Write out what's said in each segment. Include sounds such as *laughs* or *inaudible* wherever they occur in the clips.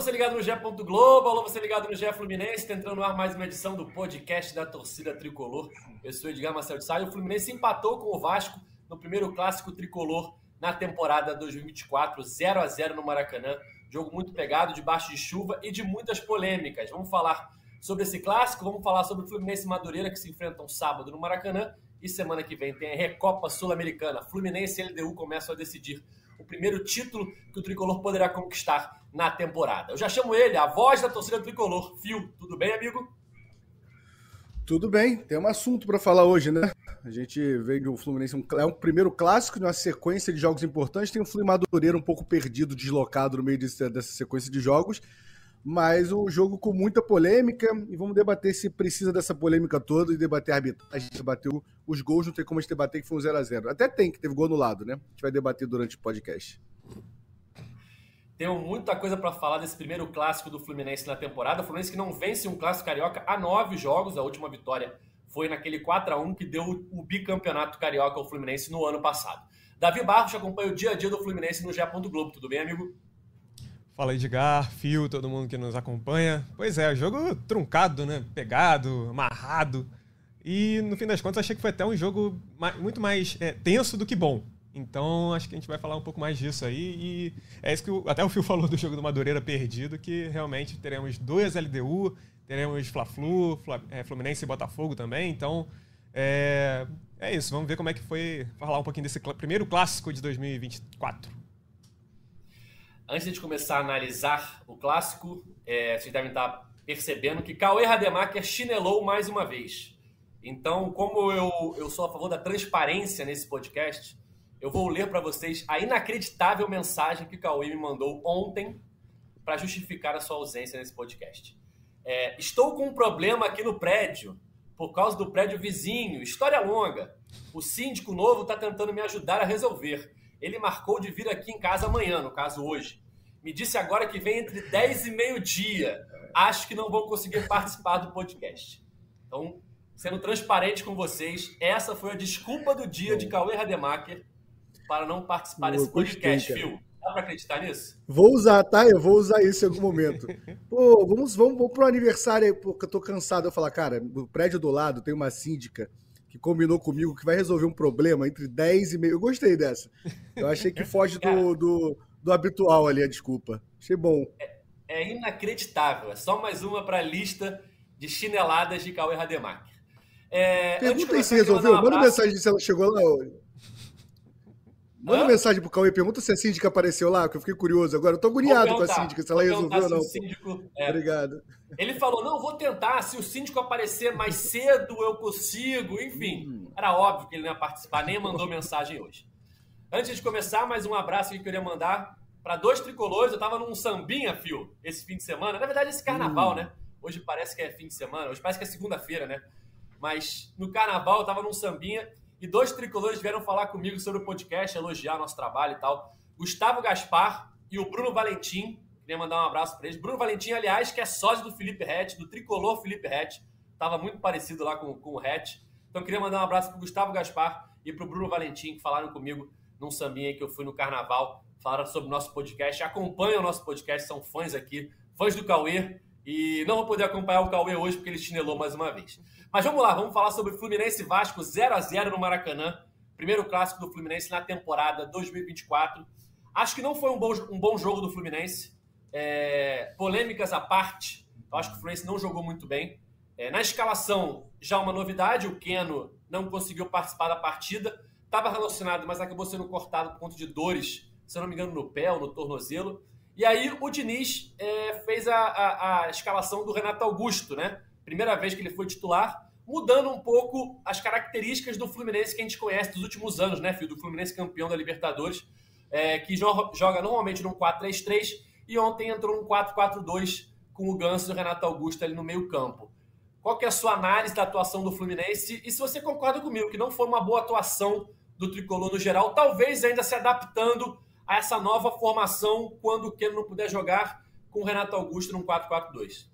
você ligado no GE. Globo, alô, você ligado no GE Fluminense, tá entrando no ar mais uma edição do podcast da torcida tricolor. Eu sou Edgar Marcelo de Sá o Fluminense empatou com o Vasco no primeiro clássico tricolor na temporada 2024, 0 a 0 no Maracanã. Jogo muito pegado, debaixo de chuva e de muitas polêmicas. Vamos falar sobre esse clássico, vamos falar sobre o Fluminense e Madureira que se enfrentam sábado no Maracanã e semana que vem tem a Recopa Sul-Americana. Fluminense e LDU começam a decidir o primeiro título que o tricolor poderá conquistar na temporada. Eu já chamo ele, a voz da torcida tricolor. Fio, tudo bem, amigo? Tudo bem, tem um assunto para falar hoje, né? A gente veio do Fluminense, um, é um primeiro clássico, uma sequência de jogos importantes. Tem o Fluminense Madureira um pouco perdido, deslocado no meio desse, dessa sequência de jogos mas um jogo com muita polêmica e vamos debater se precisa dessa polêmica toda e debater a arbitragem, debater os gols, não tem como a gente debater que foi um 0x0. Até tem, que teve gol no lado, né? A gente vai debater durante o podcast. Tenho muita coisa para falar desse primeiro clássico do Fluminense na temporada. O Fluminense que não vence um clássico carioca há nove jogos. A última vitória foi naquele 4 a 1 que deu o bicampeonato carioca ao Fluminense no ano passado. Davi Barros acompanha o dia a dia do Fluminense no GE. Globo. Tudo bem, amigo? Fala Edgar, Fio, todo mundo que nos acompanha. Pois é, jogo truncado, né? Pegado, amarrado. E no fim das contas achei que foi até um jogo muito mais é, tenso do que bom. Então acho que a gente vai falar um pouco mais disso aí. E é isso que o, até o Fio falou do jogo do Madureira perdido, que realmente teremos duas LDU, teremos Fla-Flu, é, Fluminense e Botafogo também. Então é, é isso, vamos ver como é que foi falar um pouquinho desse primeiro clássico de 2024 antes de começar a analisar o clássico, é, vocês devem estar percebendo que Cauê Rademacher chinelou mais uma vez. Então, como eu, eu sou a favor da transparência nesse podcast, eu vou ler para vocês a inacreditável mensagem que Cauê me mandou ontem para justificar a sua ausência nesse podcast. É, estou com um problema aqui no prédio, por causa do prédio vizinho. História longa. O síndico novo está tentando me ajudar a resolver. Ele marcou de vir aqui em casa amanhã, no caso hoje. Me disse agora que vem entre 10 e meio-dia. Acho que não vão conseguir participar do podcast. Então, sendo transparente com vocês, essa foi a desculpa do dia de Cauê Rademacher para não participar desse podcast, Phil. Dá para acreditar nisso? Vou usar, tá? Eu vou usar isso em algum momento. *laughs* Pô, vamos, vamos, vamos pro aniversário aí, porque eu tô cansado. Eu falar, cara, no prédio do lado tem uma síndica que combinou comigo que vai resolver um problema entre 10 e meio. Eu gostei dessa. Eu achei que foge do, do, do, habitual ali, a desculpa. Achei bom. É, é inacreditável. É só mais uma para a lista de chineladas de Cauê Rademacher. É, Pergunta aí se resolveu. Um Manda mensagem se ela chegou lá hoje. Manda Hã? mensagem pro Cauê, pergunta se a síndica apareceu lá, que eu fiquei curioso agora. Eu tô agoniado com a síndica, se ela resolveu ou não. Síndico, é. Obrigado. Ele falou: não, vou tentar. Se o síndico aparecer mais *laughs* cedo, eu consigo. Enfim, hum. era óbvio que ele não ia participar, nem mandou mensagem hoje. Antes de começar, mais um abraço que eu queria mandar para dois tricolores. Eu tava num sambinha, fio, esse fim de semana. Na verdade, esse carnaval, hum. né? Hoje parece que é fim de semana, hoje parece que é segunda-feira, né? Mas no carnaval eu tava num sambinha e dois tricolores vieram falar comigo sobre o podcast, elogiar nosso trabalho e tal. Gustavo Gaspar e o Bruno Valentim. Queria mandar um abraço para eles. Bruno Valentim, aliás, que é sócio do Felipe Rett, do tricolor Felipe Rett. Tava muito parecido lá com, com o Rett. Então queria mandar um abraço para Gustavo Gaspar e para o Bruno Valentim, que falaram comigo num sambinha que eu fui no carnaval. Falaram sobre o nosso podcast. Acompanham o nosso podcast, são fãs aqui, fãs do Cauê. E não vou poder acompanhar o Cauê hoje porque ele chinelou mais uma vez. Mas vamos lá, vamos falar sobre Fluminense Vasco 0 a 0 no Maracanã. Primeiro clássico do Fluminense na temporada 2024. Acho que não foi um bom, um bom jogo do Fluminense. É, polêmicas à parte, eu acho que o Fluminense não jogou muito bem. É, na escalação, já uma novidade: o Keno não conseguiu participar da partida. Estava relacionado, mas acabou sendo cortado por conta de dores, se eu não me engano, no pé ou no tornozelo. E aí o Diniz é, fez a, a, a escalação do Renato Augusto, né? Primeira vez que ele foi titular, mudando um pouco as características do Fluminense que a gente conhece dos últimos anos, né, filho? Do Fluminense campeão da Libertadores, é, que joga normalmente num 4-3-3 e ontem entrou num 4-4-2 com o Ganso e o Renato Augusto ali no meio-campo. Qual que é a sua análise da atuação do Fluminense? E se você concorda comigo que não foi uma boa atuação do tricolor no geral, talvez ainda se adaptando a essa nova formação quando o Keno não puder jogar com o Renato Augusto num 4-4-2.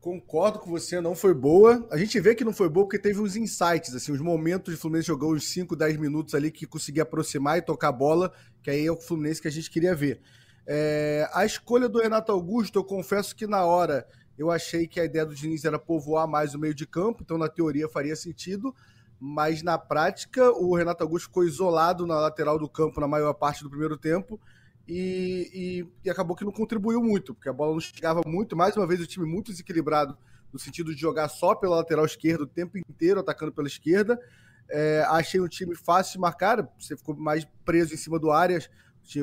Concordo com você, não foi boa. A gente vê que não foi boa porque teve uns insights, assim, os momentos de Fluminense jogou uns 5, 10 minutos ali que conseguia aproximar e tocar a bola, que aí é o Fluminense que a gente queria ver. É, a escolha do Renato Augusto, eu confesso que na hora eu achei que a ideia do Diniz era povoar mais o meio de campo, então na teoria faria sentido, mas na prática o Renato Augusto ficou isolado na lateral do campo na maior parte do primeiro tempo e, e, e, acabou que não contribuiu muito, porque a bola não chegava muito. Mais uma vez, o time muito desequilibrado no sentido de jogar só pela lateral esquerda o tempo inteiro, atacando pela esquerda. É, achei um time fácil de marcar, você ficou mais preso em cima do Arias,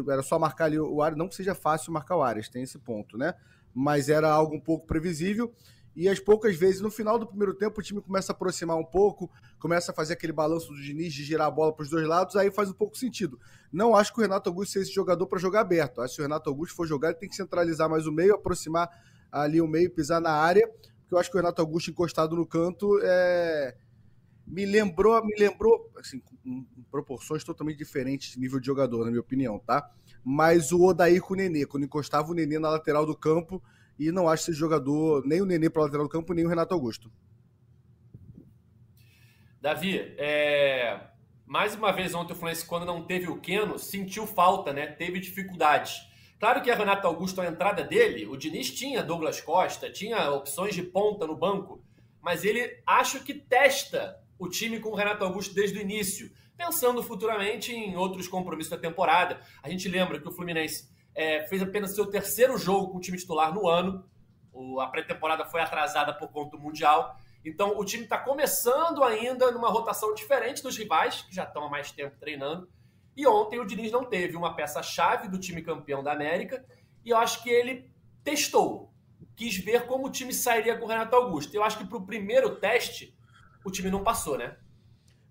era só marcar ali o Arias, não que seja fácil marcar o Arias, tem esse ponto, né? Mas era algo um pouco previsível. E as poucas vezes, no final do primeiro tempo, o time começa a aproximar um pouco, começa a fazer aquele balanço do Diniz de girar a bola para os dois lados, aí faz um pouco sentido. Não acho que o Renato Augusto seja esse jogador para jogar aberto. Acho que se o Renato Augusto for jogar, ele tem que centralizar mais o meio, aproximar ali o meio, pisar na área, porque eu acho que o Renato Augusto encostado no canto é... me lembrou, me lembrou, assim, em proporções totalmente diferentes de nível de jogador, na minha opinião, tá? Mas o Odair com o Nenê, quando encostava o Nenê na lateral do campo, e não acho esse jogador, nem o Nenê para lateral do campo, nem o Renato Augusto. Davi, é... mais uma vez ontem o Fluminense, quando não teve o Keno, sentiu falta, né? Teve dificuldades. Claro que a Renato Augusto, a entrada dele, o Diniz tinha Douglas Costa, tinha opções de ponta no banco, mas ele acho que testa o time com o Renato Augusto desde o início, pensando futuramente em outros compromissos da temporada. A gente lembra que o Fluminense é, fez apenas seu terceiro jogo com o time titular no ano. O, a pré-temporada foi atrasada por conta do Mundial. Então o time está começando ainda numa rotação diferente dos rivais, que já estão há mais tempo treinando. E ontem o Diniz não teve uma peça-chave do time campeão da América. E eu acho que ele testou, quis ver como o time sairia com o Renato Augusto. Eu acho que para o primeiro teste, o time não passou, né?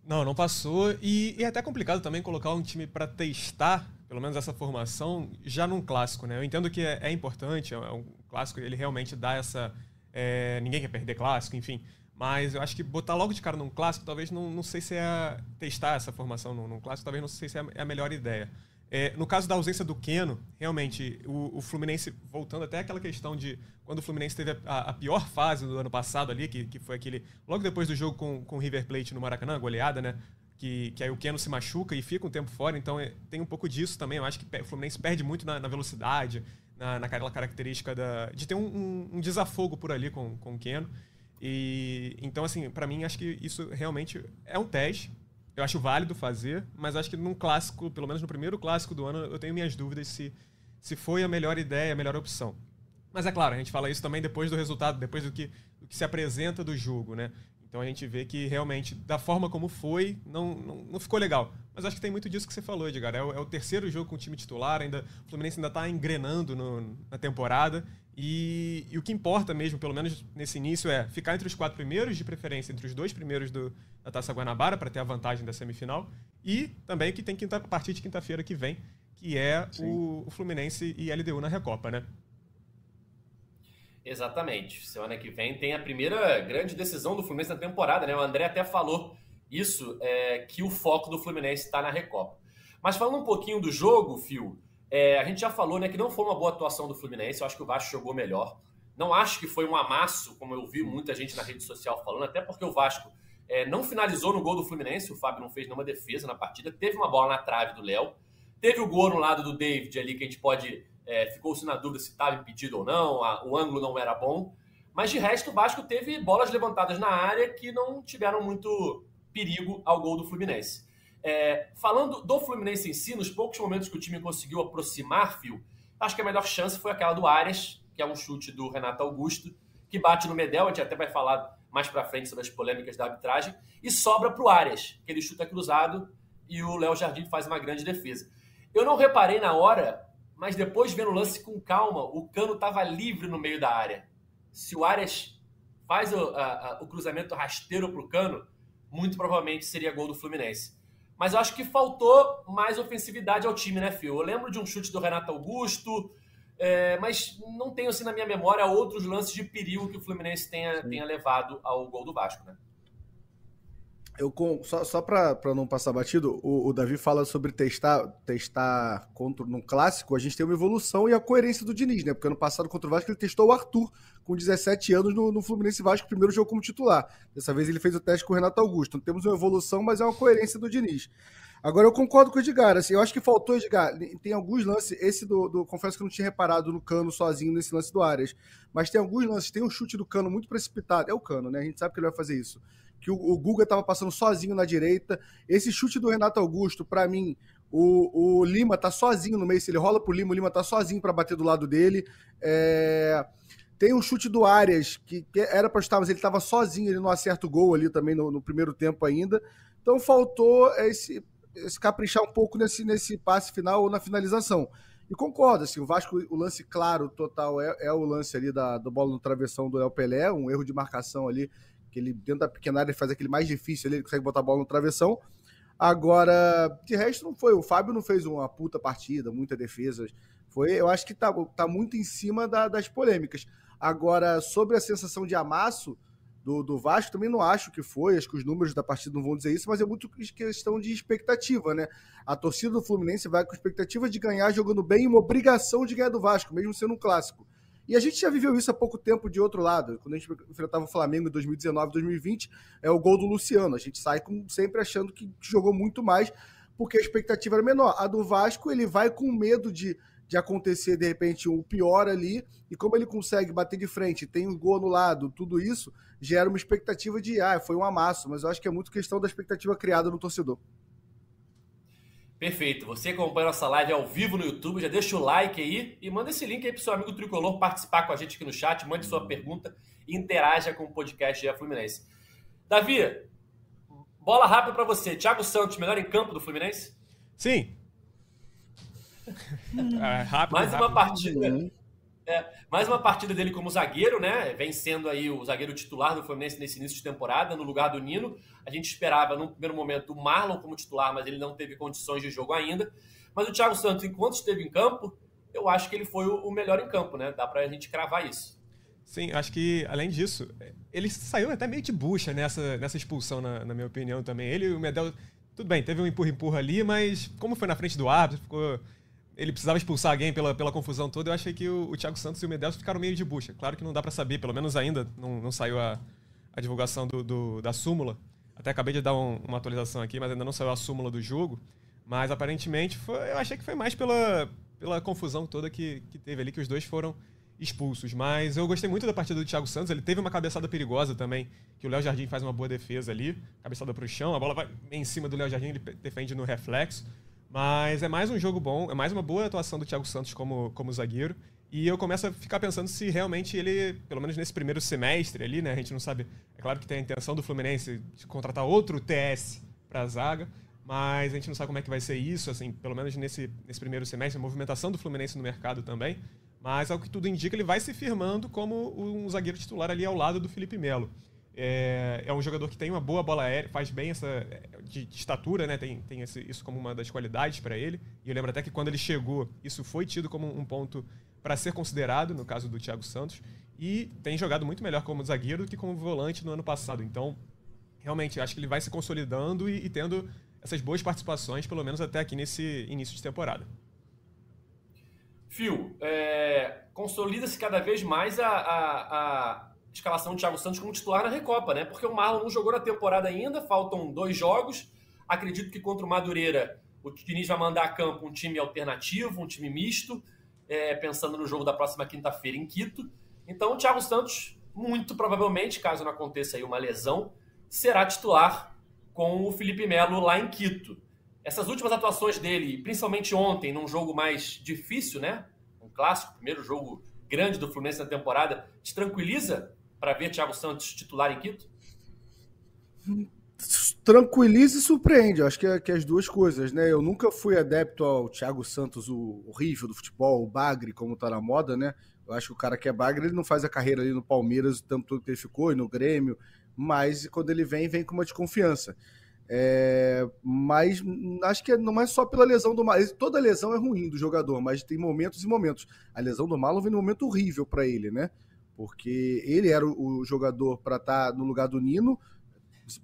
Não, não passou. E, e é até complicado também colocar um time para testar pelo menos essa formação, já num clássico, né? Eu entendo que é, é importante, é um clássico, ele realmente dá essa. É, ninguém quer perder clássico, enfim. Mas eu acho que botar logo de cara num clássico, talvez não, não sei se é. testar essa formação num, num clássico, talvez não sei se é, é a melhor ideia. É, no caso da ausência do Keno, realmente, o, o, Fluminense, voltando até aquela questão de quando o Fluminense teve a, a, pior fase do ano passado ali, que, que foi aquele. Logo depois do jogo com, com o River Plate no Maracanã, goleada, né? Que, que aí o Keno se machuca e fica um tempo fora, então é, tem um pouco disso também. Eu acho que o Fluminense perde muito na, na velocidade, na, naquela característica da, de ter um, um, um, desafogo por ali com, com o Keno. E, então, assim, para mim, acho que isso realmente é um teste. Eu acho válido fazer, mas acho que num clássico, pelo menos no primeiro clássico do ano, eu tenho minhas dúvidas se, se foi a melhor ideia, a melhor opção. Mas é claro, a gente fala isso também depois do resultado, depois do que, do que se apresenta do jogo, né? Então a gente vê que realmente, da forma como foi, não, não, não ficou legal. Mas acho que tem muito disso que você falou, Edgar. É o, é o terceiro jogo com o time titular, ainda, o Fluminense ainda está engrenando no, na temporada. E, e, o que importa mesmo, pelo menos nesse início, é ficar entre os quatro primeiros, de preferência entre os dois primeiros do, da Taça Guanabara, para ter a vantagem da semifinal. E também que tem quinta, a partir de quinta-feira que vem, que é o, o Fluminense e LDU na Recopa, né? Exatamente. Semana que vem tem a primeira grande decisão do Fluminense na temporada, né? O André até falou isso, é, que o foco do Fluminense está na Recopa. Mas falando um pouquinho do jogo, Fio, é, a gente já falou né, que não foi uma boa atuação do Fluminense, eu acho que o Vasco jogou melhor. Não acho que foi um amasso, como eu vi muita gente na rede social falando, até porque o Vasco é, não finalizou no gol do Fluminense, o Fábio não fez nenhuma defesa na partida, teve uma bola na trave do Léo, teve o gol no lado do David ali, que a gente pode é, Ficou-se na dúvida se estava impedido ou não, a, o ângulo não era bom. Mas de resto, o Vasco teve bolas levantadas na área que não tiveram muito perigo ao gol do Fluminense. É, falando do Fluminense em si, nos poucos momentos que o time conseguiu aproximar, Fio, acho que a melhor chance foi aquela do Arias, que é um chute do Renato Augusto, que bate no Medel, a gente até vai falar mais para frente sobre as polêmicas da arbitragem, e sobra para o Arias, que ele chuta cruzado e o Léo Jardim faz uma grande defesa. Eu não reparei na hora mas depois vendo o lance com calma, o cano estava livre no meio da área. Se o Arias faz o, a, a, o cruzamento rasteiro para o cano, muito provavelmente seria gol do Fluminense. Mas eu acho que faltou mais ofensividade ao time, né, Fio? Eu lembro de um chute do Renato Augusto, é, mas não tenho assim na minha memória outros lances de perigo que o Fluminense tenha, tenha levado ao gol do Vasco, né? Eu só, só para não passar batido, o, o, Davi fala sobre testar testar contra no clássico, a gente tem uma evolução e a coerência do Diniz, né? Porque ano passado contra o Vasco ele testou o Arthur com 17 anos no, no Fluminense Vasco, primeiro jogo como titular. Dessa vez ele fez o teste com o Renato Augusto. Então temos uma evolução, mas é uma coerência do Diniz. Agora eu concordo com o Edgar, assim, eu acho que faltou, Edgar, tem alguns lances, esse do, do, confesso que eu não tinha reparado no Cano sozinho nesse lance do Arias, mas tem alguns lances, tem um chute do Cano muito precipitado, é o Cano, né, a gente sabe que ele vai fazer isso, que o, o Guga tava passando sozinho na direita, esse chute do Renato Augusto, para mim, o, o, Lima tá sozinho no meio, se ele rola pro Lima, o Lima tá sozinho para bater do lado dele, é... Tem um chute do Arias, que, que era para estar, mas ele estava sozinho, ele não acerta o gol ali também no, no primeiro tempo ainda. Então faltou esse, se caprichar um pouco nesse, nesse passe final ou na finalização. E concordo, assim, o Vasco, o lance claro, total, é, é o lance ali da, da bola no travessão do El Pelé, um erro de marcação ali, que ele dentro da pequena área faz aquele mais difícil ali, ele consegue botar a bola no travessão. Agora, de resto não foi, o Fábio não fez uma puta partida, muita defesa. Foi, eu acho que tá, tá muito em cima da, das polêmicas. Agora, sobre a sensação de amasso, do, do Vasco, também não acho que foi, acho que os números da partida não vão dizer isso, mas é muito questão de expectativa, né? A torcida do Fluminense vai com expectativa de ganhar jogando bem e uma obrigação de ganhar do Vasco, mesmo sendo um clássico. E a gente já viveu isso há pouco tempo de outro lado. Quando a gente enfrentava o Flamengo em 2019, 2020, é o gol do Luciano. A gente sai com, sempre achando que jogou muito mais, porque a expectativa era menor. A do Vasco, ele vai com medo de de acontecer de repente o pior ali, e como ele consegue bater de frente, tem um gol anulado, tudo isso gera uma expectativa de ah, foi um amasso, mas eu acho que é muito questão da expectativa criada no torcedor. Perfeito. Você acompanha nossa live ao vivo no YouTube, já deixa o like aí e manda esse link aí pro seu amigo tricolor participar com a gente aqui no chat, mande sua pergunta e interaja com o podcast da Fluminense. Davi, bola rápida para você. Thiago Santos, melhor em campo do Fluminense? Sim, *laughs* é, rápido, mais rápido. uma partida. É, mais uma partida dele como zagueiro, né? Vem sendo aí o zagueiro titular do Fluminense nesse início de temporada, no lugar do Nino. A gente esperava, num primeiro momento, o Marlon como titular, mas ele não teve condições de jogo ainda. Mas o Thiago Santos, enquanto esteve em campo, eu acho que ele foi o melhor em campo, né? Dá pra gente cravar isso. Sim, acho que, além disso, ele saiu até meio de bucha nessa, nessa expulsão, na, na minha opinião, também. Ele e o Medel, tudo bem, teve um empurra-empurra ali, mas como foi na frente do árbitro, ficou ele precisava expulsar alguém pela, pela confusão toda, eu achei que o, o Thiago Santos e o Medeiros ficaram meio de bucha. Claro que não dá para saber, pelo menos ainda não, não saiu a, a divulgação do, do, da súmula. Até acabei de dar um, uma atualização aqui, mas ainda não saiu a súmula do jogo. Mas aparentemente foi, eu achei que foi mais pela, pela confusão toda que, que teve ali, que os dois foram expulsos. Mas eu gostei muito da partida do Thiago Santos. Ele teve uma cabeçada perigosa também, que o Léo Jardim faz uma boa defesa ali, cabeçada para o chão, a bola vai em cima do Léo Jardim, ele defende no reflexo. Mas é mais um jogo bom, é mais uma boa atuação do Thiago Santos como, como zagueiro. E eu começo a ficar pensando se realmente ele, pelo menos nesse primeiro semestre ali, né? A gente não sabe. É claro que tem a intenção do Fluminense de contratar outro TS para a zaga, mas a gente não sabe como é que vai ser isso, assim, pelo menos nesse, nesse primeiro semestre, a movimentação do Fluminense no mercado também. Mas ao que tudo indica, ele vai se firmando como um zagueiro titular ali ao lado do Felipe Melo. É, é, um jogador que tem uma boa bola aérea, faz bem essa de, de estatura, né? Tem, tem esse, isso como uma das qualidades para ele. E eu lembro até que quando ele chegou, isso foi tido como um ponto para ser considerado, no caso do Thiago Santos. E tem jogado muito melhor como zagueiro do que como volante no ano passado. Então, realmente, acho que ele vai se consolidando e, e tendo essas boas participações, pelo menos até aqui nesse início de temporada. Fio, é, consolida-se cada vez mais a, a, a escalação do Thiago Santos como titular na Recopa, né? Porque o Marlon não jogou na temporada ainda, faltam dois jogos. Acredito que contra o Madureira o Diniz vai mandar a campo um time alternativo, um time misto, é, pensando no jogo da próxima quinta-feira em Quito. Então o Thiago Santos, muito provavelmente, caso não aconteça aí uma lesão, será titular com o Felipe Melo lá em Quito. Essas últimas atuações dele, principalmente ontem, num jogo mais difícil, né? Um clássico, primeiro jogo grande do Fluminense na temporada, te tranquiliza para ver Thiago Santos titular em Quito? Tranquiliza e surpreende, eu acho que é, que é as duas coisas, né? Eu nunca fui adepto ao Thiago Santos, o horrível do futebol, o bagre, como tá na moda, né? Eu acho que o cara que é bagre, ele não faz a carreira ali no Palmeiras o todo que ele ficou, e no Grêmio, mas quando ele vem, vem com uma desconfiança. É, mas acho que não é só pela lesão do Marlon. Toda lesão é ruim do jogador, mas tem momentos e momentos. A lesão do Marlon vem num momento horrível para ele, né? Porque ele era o jogador para estar tá no lugar do Nino,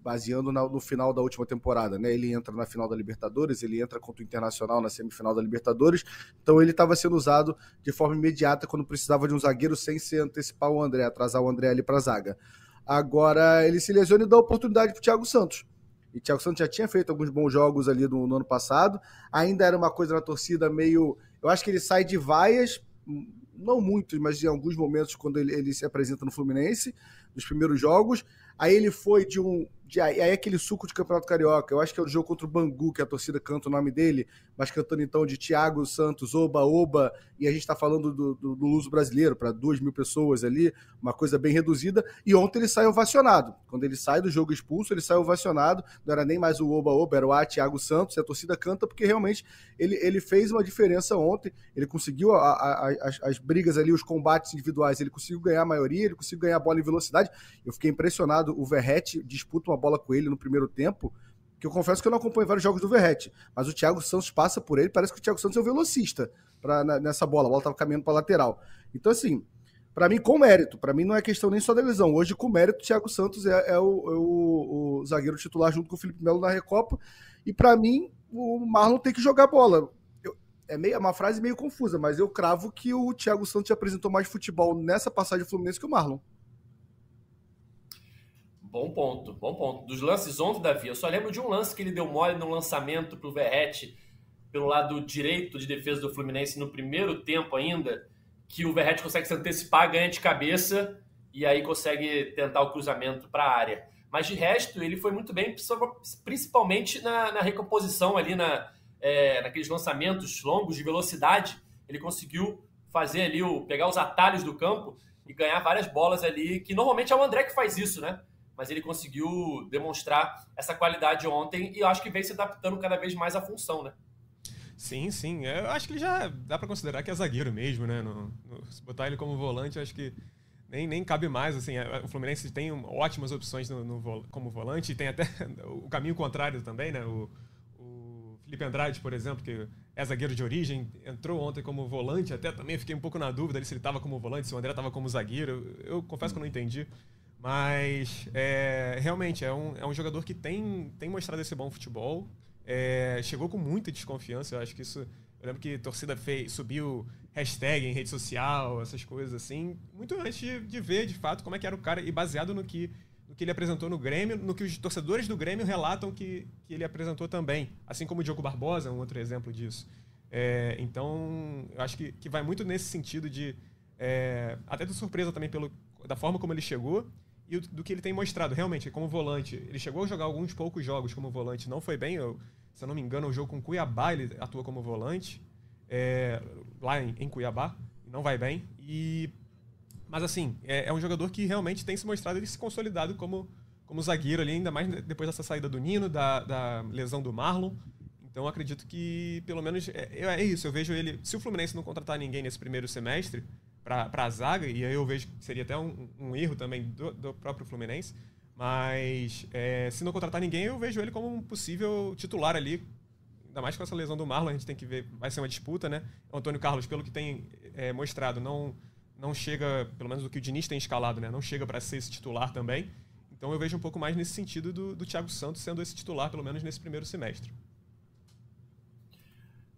baseando no final da última temporada, né? Ele entra na final da Libertadores, ele entra contra o Internacional na semifinal da Libertadores, então ele estava sendo usado de forma imediata quando precisava de um zagueiro sem se antecipar o André, atrasar o André ali para a zaga. Agora ele se lesiona e dá oportunidade para o Thiago Santos. E Thiago Santos já tinha feito alguns bons jogos ali no, no ano passado. Ainda era uma coisa na torcida meio. Eu acho que ele sai de vaias, não muitos, mas em alguns momentos, quando ele, ele se apresenta no Fluminense, nos primeiros jogos. Aí ele foi de um. De, aí aquele suco de Campeonato Carioca, eu acho que é o jogo contra o Bangu, que a torcida canta o nome dele, mas cantando então de Thiago Santos, Oba, Oba, e a gente está falando do, do, do brasileiro, para duas mil pessoas ali, uma coisa bem reduzida. E ontem ele saiu ovacionado. Quando ele sai do jogo expulso, ele sai ovacionado. Não era nem mais o Oba, Oba, era o A, Thiago Santos, e a torcida canta porque realmente ele, ele fez uma diferença ontem. Ele conseguiu a, a, a, as, as brigas ali, os combates individuais, ele conseguiu ganhar a maioria, ele conseguiu ganhar a bola em velocidade. Eu fiquei impressionado. O Verrete disputa uma bola com ele no primeiro tempo, que eu confesso que eu não acompanho vários jogos do Verrete, mas o Thiago Santos passa por ele, parece que o Thiago Santos é o velocista pra, nessa bola, a bola estava caminhando para lateral. Então, assim, para mim, com mérito, para mim não é questão nem só da lesão. Hoje, com mérito, o Thiago Santos é, é, o, é o, o, zagueiro titular junto com o Felipe Melo na Recopa, e para mim, o Marlon tem que jogar bola. É, meio, é uma frase meio confusa, mas eu cravo que o Thiago Santos apresentou mais futebol nessa passagem do Fluminense que o Marlon. Bom ponto, bom ponto. Dos lances ontem, Davi, eu só lembro de um lance que ele deu mole no lançamento para o Verrete pelo lado direito de defesa do Fluminense no primeiro tempo ainda, que o Verrete consegue se antecipar, ganha de cabeça e aí consegue tentar o cruzamento para a área. Mas de resto, ele foi muito bem, principalmente na, na recomposição ali, na, é, naqueles lançamentos longos de velocidade. Ele conseguiu fazer ali, o, pegar os atalhos do campo e ganhar várias bolas ali, que normalmente é o André que faz isso, né? Mas ele conseguiu demonstrar essa qualidade ontem e eu acho que vem se adaptando cada vez mais à função, né? Sim, sim. Eu acho que ele já dá para considerar que é zagueiro mesmo, né? No, no, se botar ele como volante, acho que nem, nem cabe mais. Assim, o Fluminense tem ótimas opções no, no, como volante e tem até *laughs* o caminho contrário também, né? O, o Felipe Andrade, por exemplo, que é zagueiro de origem, entrou ontem como volante, até também fiquei um pouco na dúvida se ele estava como volante, se o André estava como zagueiro. Eu, eu confesso que eu não entendi. Mas é, realmente é um, é um jogador que tem, tem mostrado esse bom futebol. É, chegou com muita desconfiança. Eu acho que isso. Eu lembro que a torcida fez, subiu hashtag em rede social, essas coisas assim, muito antes de, de, ver de fato como é que era o cara e baseado no que, no que ele apresentou no Grêmio, no que os torcedores do Grêmio relatam que, que ele apresentou também. Assim como o Diogo Barbosa é um outro exemplo disso. É, então, eu acho que, que vai muito nesse sentido de. É, até de surpresa também pelo, da forma como ele chegou e do que ele tem mostrado. Realmente, como volante, ele chegou a jogar alguns poucos jogos como volante, não foi bem. Eu, se eu não me engano, o jogo com Cuiabá ele atua como volante, é, lá em, em, Cuiabá, não vai bem. E, mas assim, é, é, um jogador que realmente tem se mostrado ele se consolidado como, como zagueiro ali, ainda mais depois dessa saída do Nino, da, da lesão do Marlon. Então acredito que, pelo menos, é, é, isso. Eu vejo ele. Se o Fluminense não contratar ninguém nesse primeiro semestre, para a zaga, e aí eu vejo que seria até um, um erro também do, do, próprio Fluminense. Mas é, se não contratar ninguém, eu vejo ele como um possível titular ali. Ainda mais com essa lesão do Marlon, a gente tem que ver, vai ser uma disputa, né? O Antônio Carlos, pelo que tem é, mostrado, não, não chega, pelo menos o que o Diniz tem escalado, né? Não chega para ser esse titular também. Então eu vejo um pouco mais nesse sentido do, do Thiago Santos sendo esse titular, pelo menos nesse primeiro semestre.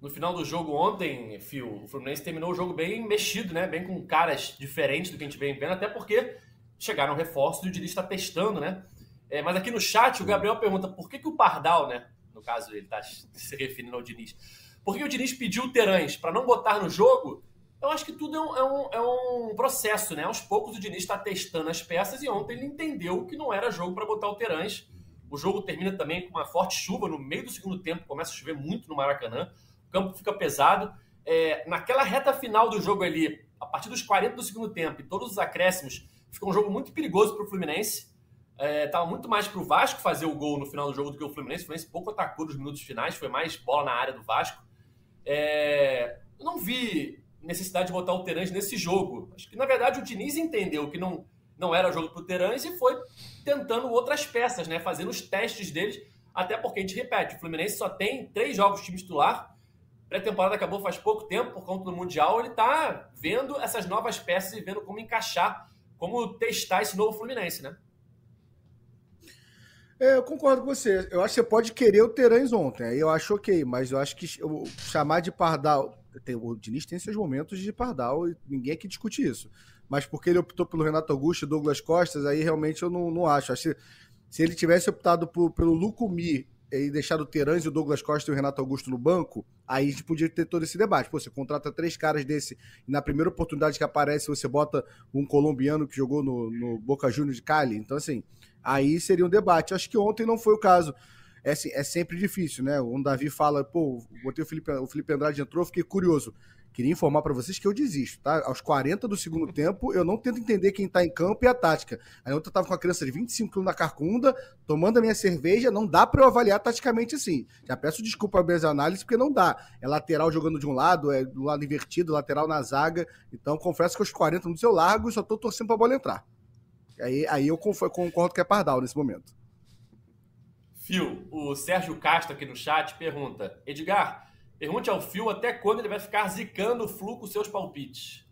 No final do jogo ontem, o Fluminense terminou o jogo bem mexido, né? Bem com caras diferentes do que a gente vem vendo, até porque chegaram reforços e o Diniz está testando, né? É, mas aqui no chat o Gabriel pergunta por que, que o Pardal, né? No caso, ele está *laughs* se referindo ao Diniz. Por que o Diniz pediu o Terãs para não botar no jogo? Eu acho que tudo é um, é um, é um processo, né? Aos poucos o Diniz está testando as peças e ontem ele entendeu que não era jogo para botar o Terãs. O jogo termina também com uma forte chuva no meio do segundo tempo, começa a chover muito no Maracanã campo fica pesado. É, naquela reta final do jogo ali, a partir dos 40 do segundo tempo e todos os acréscimos, ficou um jogo muito perigoso para o Fluminense. É, muito mais para o Vasco fazer o gol no final do jogo do que o Fluminense. O Fluminense pouco atacou nos minutos finais, foi mais bola na área do Vasco. É, eu não vi necessidade de botar o Terãs nesse jogo. Acho que, na verdade, o Diniz entendeu que não, não era jogo para o Terãs e foi tentando outras peças, né? fazendo os testes deles. Até porque, a gente repete, o Fluminense só tem três jogos de time titular pré-temporada acabou faz pouco tempo por conta do Mundial, ele está vendo essas novas peças e vendo como encaixar, como testar esse novo Fluminense, né? É, eu concordo com você. Eu acho que você pode querer o Terãs ontem, aí eu acho ok, mas eu acho que chamar de Pardal. Tem, o Diniz tem seus momentos de Pardal e ninguém aqui discute isso. Mas porque ele optou pelo Renato Augusto e Douglas Costas, aí realmente eu não, não acho. Acho que Se ele tivesse optado por, pelo Lucumi e deixado o Terãs e o Douglas Costa e o Renato Augusto no banco, aí a gente podia ter todo esse debate. Pô, você contrata três caras desse e na primeira oportunidade que aparece você bota um colombiano que jogou no, no Boca Juniors de Cali. Então, assim, aí seria um debate. Acho que ontem não foi o caso. É, assim, é sempre difícil, né? O Davi fala, pô, botei o Felipe, o Felipe Andrade entrou, fiquei curioso. Queria informar para vocês que eu desisto, tá? Aos 40 do segundo tempo, eu não tento entender quem tá em campo e a tática. Aí ontem eu tava com uma criança de 25 quilos na carcunda, tomando a minha cerveja, não dá para eu avaliar taticamente assim. Já peço desculpa às minhas análises, porque não dá. É lateral jogando de um lado, é do lado invertido, lateral na zaga. Então, confesso que aos 40 minutos eu largo e só tô torcendo pra bola entrar. Aí, aí eu concordo que é Pardal nesse momento. Fio, o Sérgio Castro aqui no chat pergunta: Edgar, Pergunte ao Fio até quando ele vai ficar zicando o Flu com seus palpites.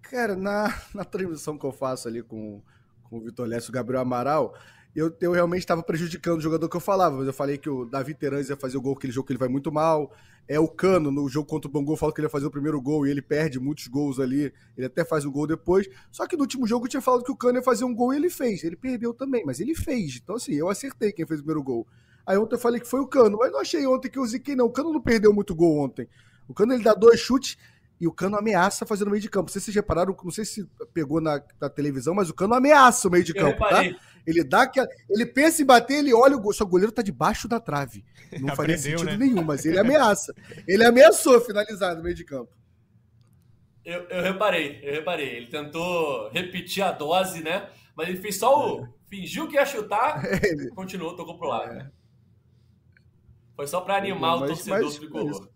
Cara, na, na transmissão que eu faço ali com, com o Vitor Lécio e o Gabriel Amaral, eu, eu realmente estava prejudicando o jogador que eu falava, mas eu falei que o Davi Terãs ia fazer o gol, aquele jogo que ele vai muito mal. É o Cano, no jogo contra o Bangu, eu falo que ele ia fazer o primeiro gol e ele perde muitos gols ali. Ele até faz um gol depois. Só que no último jogo eu tinha falado que o Cano ia fazer um gol e ele fez. Ele perdeu também, mas ele fez. Então, assim, eu acertei quem fez o primeiro gol. Aí ontem eu falei que foi o Cano, mas não achei ontem que eu ziquei, não. O Cano não perdeu muito gol ontem. O Cano ele dá dois chutes e o Cano ameaça fazer no meio de campo. Não sei se vocês repararam, não sei se pegou na, na televisão, mas o Cano ameaça o meio de eu campo, tá? reparei. tá? Ele dá aquela, ele pensa em bater, ele olha, o seu goleiro tá debaixo da trave. *laughs* Não faria Aprendeu, sentido né? nenhum, mas ele ameaça. Ele ameaçou finalizar no meio de campo. Eu, eu reparei, eu reparei. Ele tentou repetir a dose, né? Mas ele fez só o. É. Fingiu que ia chutar, *laughs* ele... continuou, tocou pro lado. É. Foi só para animar mas, o torcedor mas, tricolor.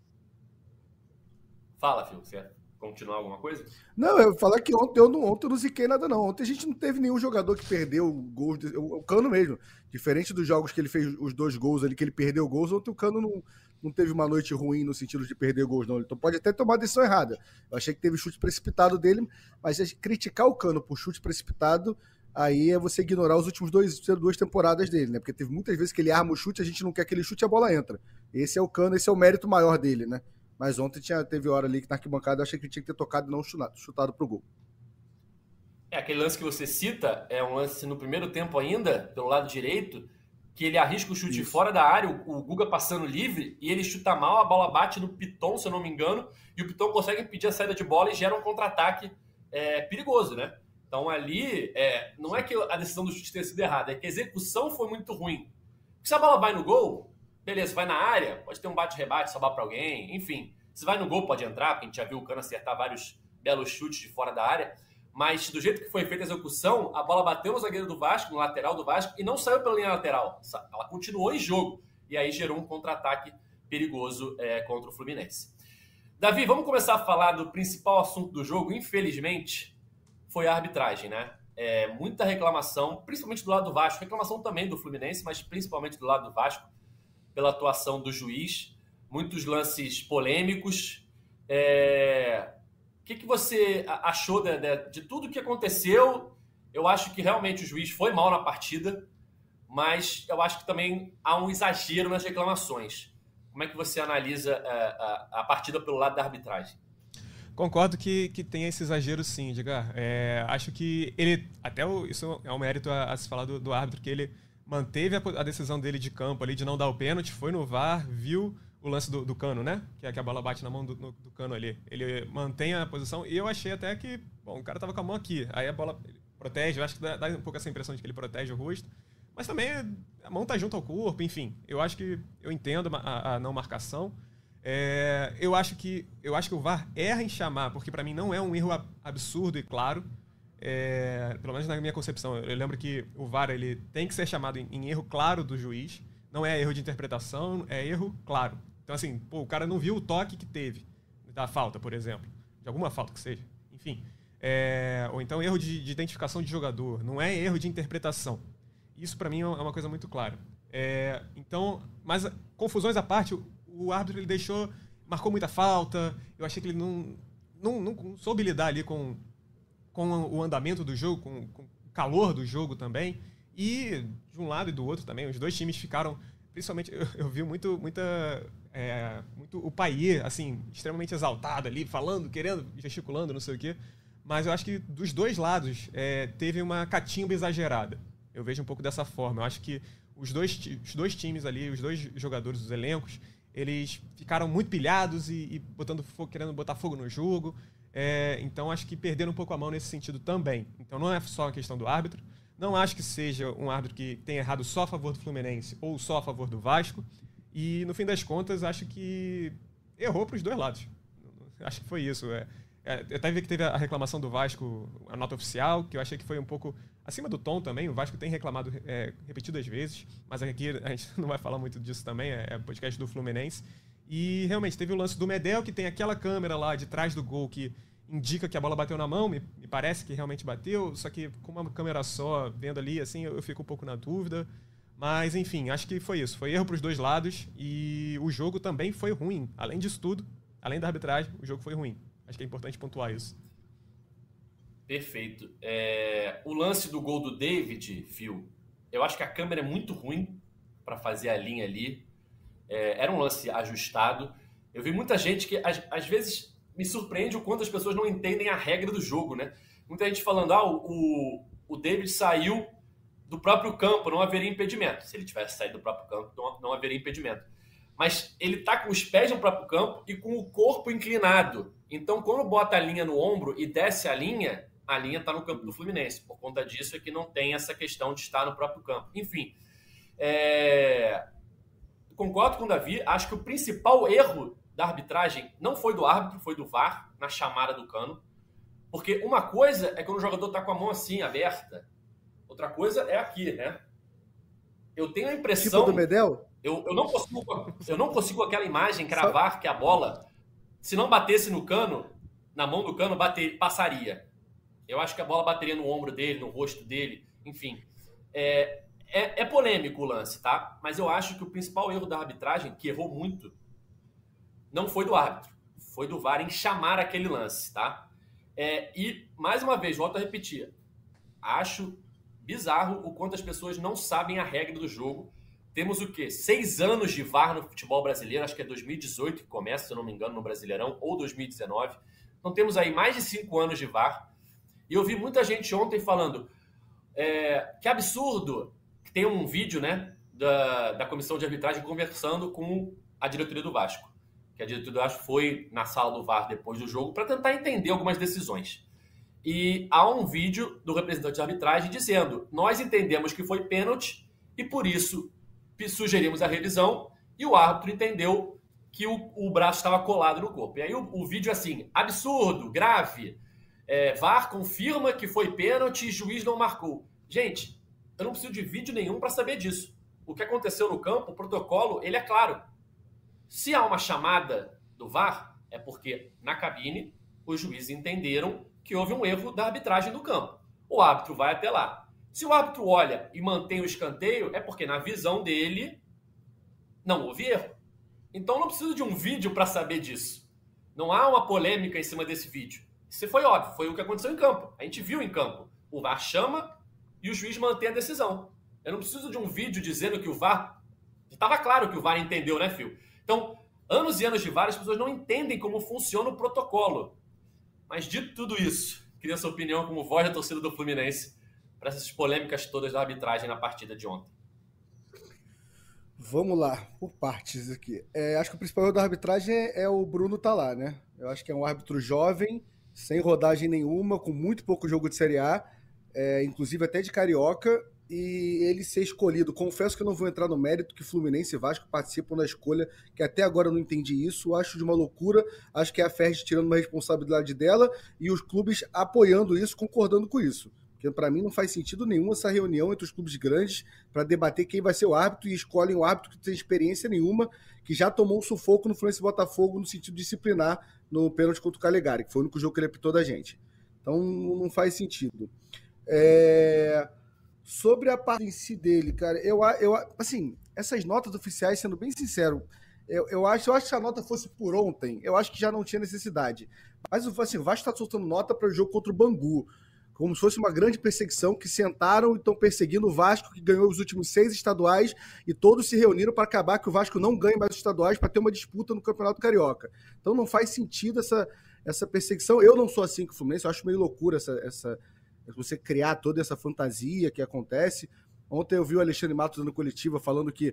Fala, Fio, você continuar alguma coisa? Não, eu falar que ontem eu não, ontem eu não ziquei nada, não. Ontem a gente não teve nenhum jogador que perdeu gols. O, Cano mesmo. Diferente dos jogos que ele fez os dois gols ali, que ele perdeu gols, ontem o Cano não, não teve uma noite ruim no sentido de perder gols, não. Então pode até tomar decisão errada. Eu achei que teve chute precipitado dele, mas criticar o Cano por chute precipitado aí é você ignorar os últimos dois, duas temporadas dele, né? Porque teve muitas vezes que ele arma o chute, a gente não quer que ele chute e a bola entra. Esse é o cano, esse é o mérito maior dele, né? Mas ontem tinha, teve hora ali que na arquibancada eu achei que ele tinha que ter tocado e não chutado, chutado pro gol. É, aquele lance que você cita é um lance no primeiro tempo ainda, pelo lado direito, que ele arrisca o chute Isso. fora da área, o, o, Guga passando livre, e ele chuta mal, a bola bate no Piton, se eu não me engano, e o Piton consegue impedir a saída de bola e gera um contra-ataque é, perigoso, né? Então ali, é, não é que a decisão do chute tenha sido errada, é que a execução foi muito ruim. Porque se a bola vai no gol, beleza, vai na área, pode ter um bate-rebate, salvar para alguém, enfim. Se vai no gol, pode entrar, porque a gente já viu o Cano acertar vários belos chutes de fora da área. Mas do jeito que foi feita a execução, a bola bateu no zagueiro do Vasco, no lateral do Vasco, e não saiu pela linha lateral. Ela continuou em jogo. E aí gerou um contra-ataque perigoso é, contra o Fluminense. Davi, vamos começar a falar do principal assunto do jogo. Infelizmente, foi a arbitragem, né? É, muita reclamação, principalmente do lado do Vasco, reclamação também do Fluminense, mas principalmente do lado do Vasco, pela atuação do juiz. Muitos lances polêmicos. É... O que, que você achou de, de, de tudo que aconteceu? Eu acho que realmente o juiz foi mal na partida, mas eu acho que também há um exagero nas reclamações. Como é que você analisa a, é, a, a partida pelo lado da arbitragem? Concordo que, que tem esse exagero sim, Edgar. É, acho que ele, até o, isso é um mérito a, a se falar do, do, árbitro, que ele manteve a, a, decisão dele de campo ali de não dar o pênalti, foi no VAR, viu o lance do, do cano, né? Que é que a bola bate na mão do, no, do, cano ali. Ele mantém a posição e eu achei até que, bom, o cara tava com a mão aqui, aí a bola protege, eu acho que dá, dá um pouco essa impressão de que ele protege o rosto. Mas também a mão tá junto ao corpo, enfim. Eu acho que eu entendo a, a não marcação. É, eu acho que eu acho que o VAR erra em chamar, porque para mim não é um erro absurdo e claro. É, pelo menos na minha concepção, eu lembro que o VAR ele tem que ser chamado em, em, erro claro do juiz, não é erro de interpretação, é erro claro. Então assim, pô, o cara não viu o toque que teve da falta, por exemplo, de alguma falta que seja, enfim, é, ou então erro de, de, identificação de jogador, não é erro de interpretação. Isso para mim é uma coisa muito clara. É, então, mas confusões à parte, o árbitro ele deixou, marcou muita falta. Eu achei que ele não, não, não soube lidar ali com, com o andamento do jogo, com, com, o calor do jogo também. E de um lado e do outro também, os dois times ficaram, principalmente, eu, eu vi muito, muita, é, muito o Paier, assim, extremamente exaltado ali, falando, querendo, gesticulando, não sei o quê. Mas eu acho que dos dois lados é, teve uma catimba exagerada. Eu vejo um pouco dessa forma. Eu acho que os dois, os dois times ali, os dois jogadores, os elencos, eles ficaram muito pilhados e, e botando querendo botar fogo no jogo. É, então acho que perderam um pouco a mão nesse sentido também. Então não é só a questão do árbitro. Não acho que seja um árbitro que tenha errado só a favor do Fluminense ou só a favor do Vasco. E no fim das contas, acho que errou para os dois lados. Acho que foi isso. É, é, eu até vi que teve a reclamação do Vasco, a nota oficial, que eu achei que foi um pouco acima do tom também. O Vasco tem reclamado é, repetidas vezes, mas aqui a gente *laughs* não vai falar muito disso também, é, é podcast do Fluminense. E realmente teve o lance do Medel, que tem aquela câmera lá de trás do gol que indica que a bola bateu na mão, me, me parece que realmente bateu, só que com uma câmera só, vendo ali, assim, eu, eu fico um pouco na dúvida. Mas, enfim, acho que foi isso. Foi erro para os dois lados e o jogo também foi ruim. Além disso tudo, além da arbitragem, o jogo foi ruim. Acho que é importante pontuar isso. Perfeito. É, o lance do gol do David, Phil, eu acho que a câmera é muito ruim para fazer a linha ali. É, era um lance ajustado. Eu vi muita gente que, às, às, vezes, me surpreende o quanto as pessoas não entendem a regra do jogo, né? Muita gente falando, ah, o, o David saiu do próprio campo, não haveria impedimento. Se ele tivesse saído do próprio campo, não, não haveria impedimento. Mas ele tá com os pés no próprio campo e com o corpo inclinado. Então, quando bota a linha no ombro e desce a linha, a linha está no campo do Fluminense. Por conta disso é que não tem essa questão de estar no próprio campo. Enfim, é... concordo com o Davi. Acho que o principal erro da arbitragem não foi do árbitro, foi do VAR na chamada do cano. Porque uma coisa é quando o jogador está com a mão assim, aberta. Outra coisa é aqui, né? Eu tenho a impressão. Tipo do Medel? Eu, eu, não consigo, eu não consigo aquela imagem cravar que a bola, se não batesse no cano, na mão do cano, bater, passaria. Eu acho que a bola bateria no ombro dele, no rosto dele, enfim. É, é, é, polêmico o lance, tá? Mas eu acho que o principal erro da arbitragem, que errou muito, não foi do árbitro, foi do VAR em chamar aquele lance, tá? É, e, mais uma vez, volto a repetir, acho bizarro o quanto as pessoas não sabem a regra do jogo. Temos o quê? Seis anos de VAR no futebol brasileiro, acho que é 2018 que começa, se eu não me engano, no Brasileirão, ou 2019. Então temos aí mais de cinco anos de VAR. E eu vi muita gente ontem falando é, que absurdo que tem um vídeo né, da, da comissão de arbitragem conversando com a diretoria do Vasco. Que a diretoria do Vasco foi na sala do VAR depois do jogo para tentar entender algumas decisões. E há um vídeo do representante de arbitragem dizendo: nós entendemos que foi pênalti e por isso sugerimos a revisão e o árbitro entendeu que o, o braço estava colado no corpo. E aí o, o vídeo é assim: absurdo, grave é, VAR confirma que foi pênalti e juiz não marcou. Gente, eu não preciso de vídeo nenhum para saber disso. O que aconteceu no campo, o protocolo, ele é claro. Se há uma chamada do VAR, é porque na cabine os juízes entenderam que houve um erro da arbitragem do campo. O árbitro vai até lá. Se o árbitro olha e mantém o escanteio, é porque na visão dele não houve erro. Então não preciso de um vídeo para saber disso. Não há uma polêmica em cima desse vídeo. Isso foi óbvio, foi o que aconteceu em campo. A gente viu em campo. O VAR chama e o juiz mantém a decisão. Eu não preciso de um vídeo dizendo que o VAR. Estava claro que o VAR entendeu, né, Fio? Então, anos e anos de VAR, as pessoas não entendem como funciona o protocolo. Mas dito tudo isso, queria sua opinião como voz da torcida do Fluminense para essas polêmicas todas da arbitragem na partida de ontem. Vamos lá, por partes aqui. É, acho que o principal da arbitragem é, é o Bruno tá lá, né? Eu acho que é um árbitro jovem sem rodagem nenhuma, com muito pouco jogo de Série A, é, inclusive até de Carioca, e ele ser escolhido. Confesso que eu não vou entrar no mérito que Fluminense e Vasco participam da escolha, que até agora eu não entendi isso, acho de uma loucura, acho que é a Ferdi tirando uma responsabilidade dela e os clubes apoiando isso, concordando com isso. Porque para mim não faz sentido nenhum essa reunião entre os clubes grandes para debater quem vai ser o árbitro e escolhem o árbitro que não tem experiência nenhuma, que já tomou um sufoco no Fluminense Botafogo no sentido disciplinar no pênalti contra o Calegari, que foi o único jogo que ele apitou da gente. Então não faz sentido. É... Sobre a parte em si dele, cara, eu, eu assim, essas notas oficiais, sendo bem sincero, eu, eu, acho, eu acho que se a nota fosse por ontem, eu acho que já não tinha necessidade. Mas assim, o Vasco está soltando nota para o jogo contra o Bangu como se fosse uma grande perseguição, que sentaram e estão perseguindo o Vasco, que ganhou os últimos seis estaduais, e todos se reuniram para acabar que o Vasco não ganhe mais os estaduais para ter uma disputa no Campeonato Carioca. Então não faz sentido essa, essa perseguição. Eu não sou assim com o Fluminense, eu acho meio loucura essa, essa você criar toda essa fantasia que acontece. Ontem eu vi o Alexandre Matos dando coletiva falando que